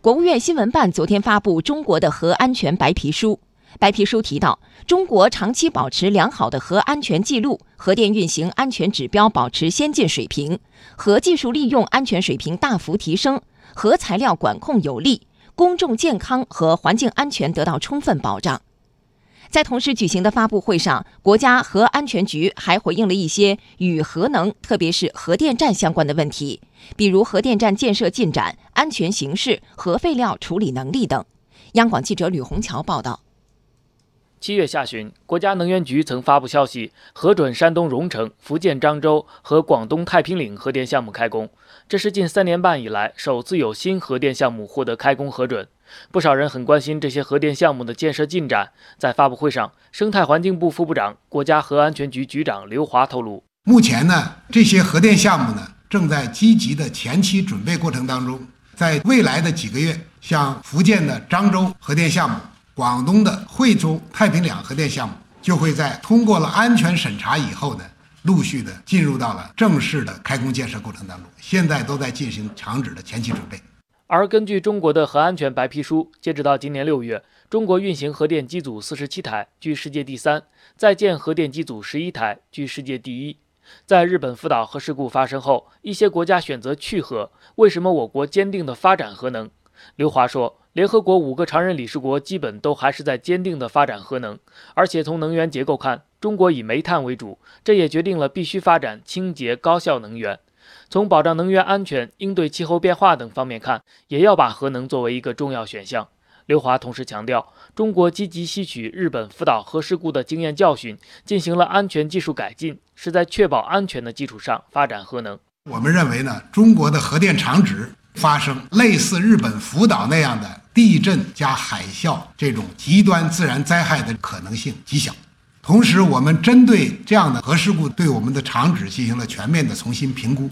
国务院新闻办昨天发布中国的核安全白皮书。白皮书提到，中国长期保持良好的核安全记录，核电运行安全指标保持先进水平，核技术利用安全水平大幅提升，核材料管控有力，公众健康和环境安全得到充分保障。在同时举行的发布会上，国家核安全局还回应了一些与核能，特别是核电站相关的问题，比如核电站建设进展、安全形势、核废料处理能力等。央广记者吕红桥报道。七月下旬，国家能源局曾发布消息，核准山东荣成、福建漳州和广东太平岭核电项目开工，这是近三年半以来首次有新核电项目获得开工核准。不少人很关心这些核电项目的建设进展。在发布会上，生态环境部副部长、国家核安全局局长刘华透露，目前呢，这些核电项目呢正在积极的前期准备过程当中，在未来的几个月，像福建的漳州核电项目、广东的惠州太平两核电项目，就会在通过了安全审查以后呢，陆续的进入到了正式的开工建设过程当中，现在都在进行厂址的前期准备。而根据中国的核安全白皮书，截止到今年六月，中国运行核电机组四十七台，居世界第三；在建核电机组十一台，居世界第一。在日本福岛核事故发生后，一些国家选择去核，为什么我国坚定地发展核能？刘华说，联合国五个常任理事国基本都还是在坚定地发展核能，而且从能源结构看，中国以煤炭为主，这也决定了必须发展清洁高效能源。从保障能源安全、应对气候变化等方面看，也要把核能作为一个重要选项。刘华同时强调，中国积极吸取日本福岛核事故的经验教训，进行了安全技术改进，是在确保安全的基础上发展核能。我们认为呢，中国的核电厂址发生类似日本福岛那样的地震加海啸这种极端自然灾害的可能性极小。同时，我们针对这样的核事故，对我们的厂址进行了全面的重新评估，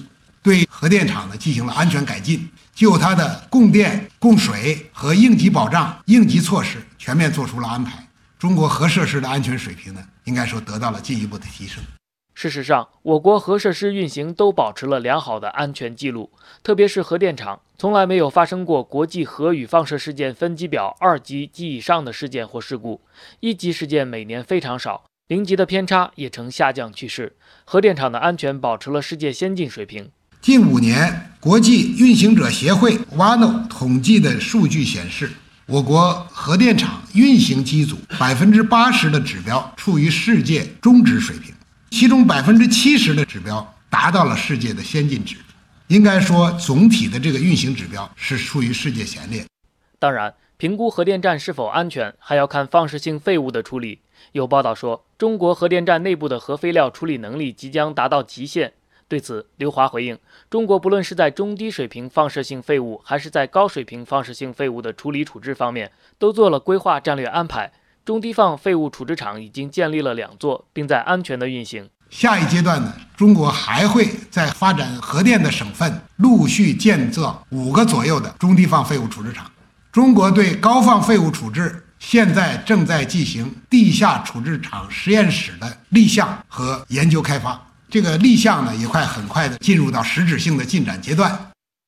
对核电厂呢进行了安全改进，就它的供电、供水和应急保障、应急措施全面做出了安排。中国核设施的安全水平呢，应该说得到了进一步的提升。事实上，我国核设施运行都保持了良好的安全记录，特别是核电厂，从来没有发生过国际核与放射事件分级表二级及以上的事件或事故，一级事件每年非常少，零级的偏差也呈下降趋势。核电厂的安全保持了世界先进水平。近五年，国际运行者协会 WANO 统计的数据显示，我国核电厂运行机组百分之八十的指标处于世界中值水平。其中百分之七十的指标达到了世界的先进值，应该说总体的这个运行指标是处于世界前列。当然，评估核电站是否安全，还要看放射性废物的处理。有报道说，中国核电站内部的核废料处理能力即将达到极限。对此，刘华回应：中国不论是在中低水平放射性废物，还是在高水平放射性废物的处理处置方面，都做了规划战略安排。中低放废物处置厂已经建立了两座，并在安全的运行。下一阶段呢，中国还会在发展核电的省份陆续建造五个左右的中低放废物处置厂。中国对高放废物处置现在正在进行地下处置厂实验室的立项和研究开发，这个立项呢也快很快的进入到实质性的进展阶段。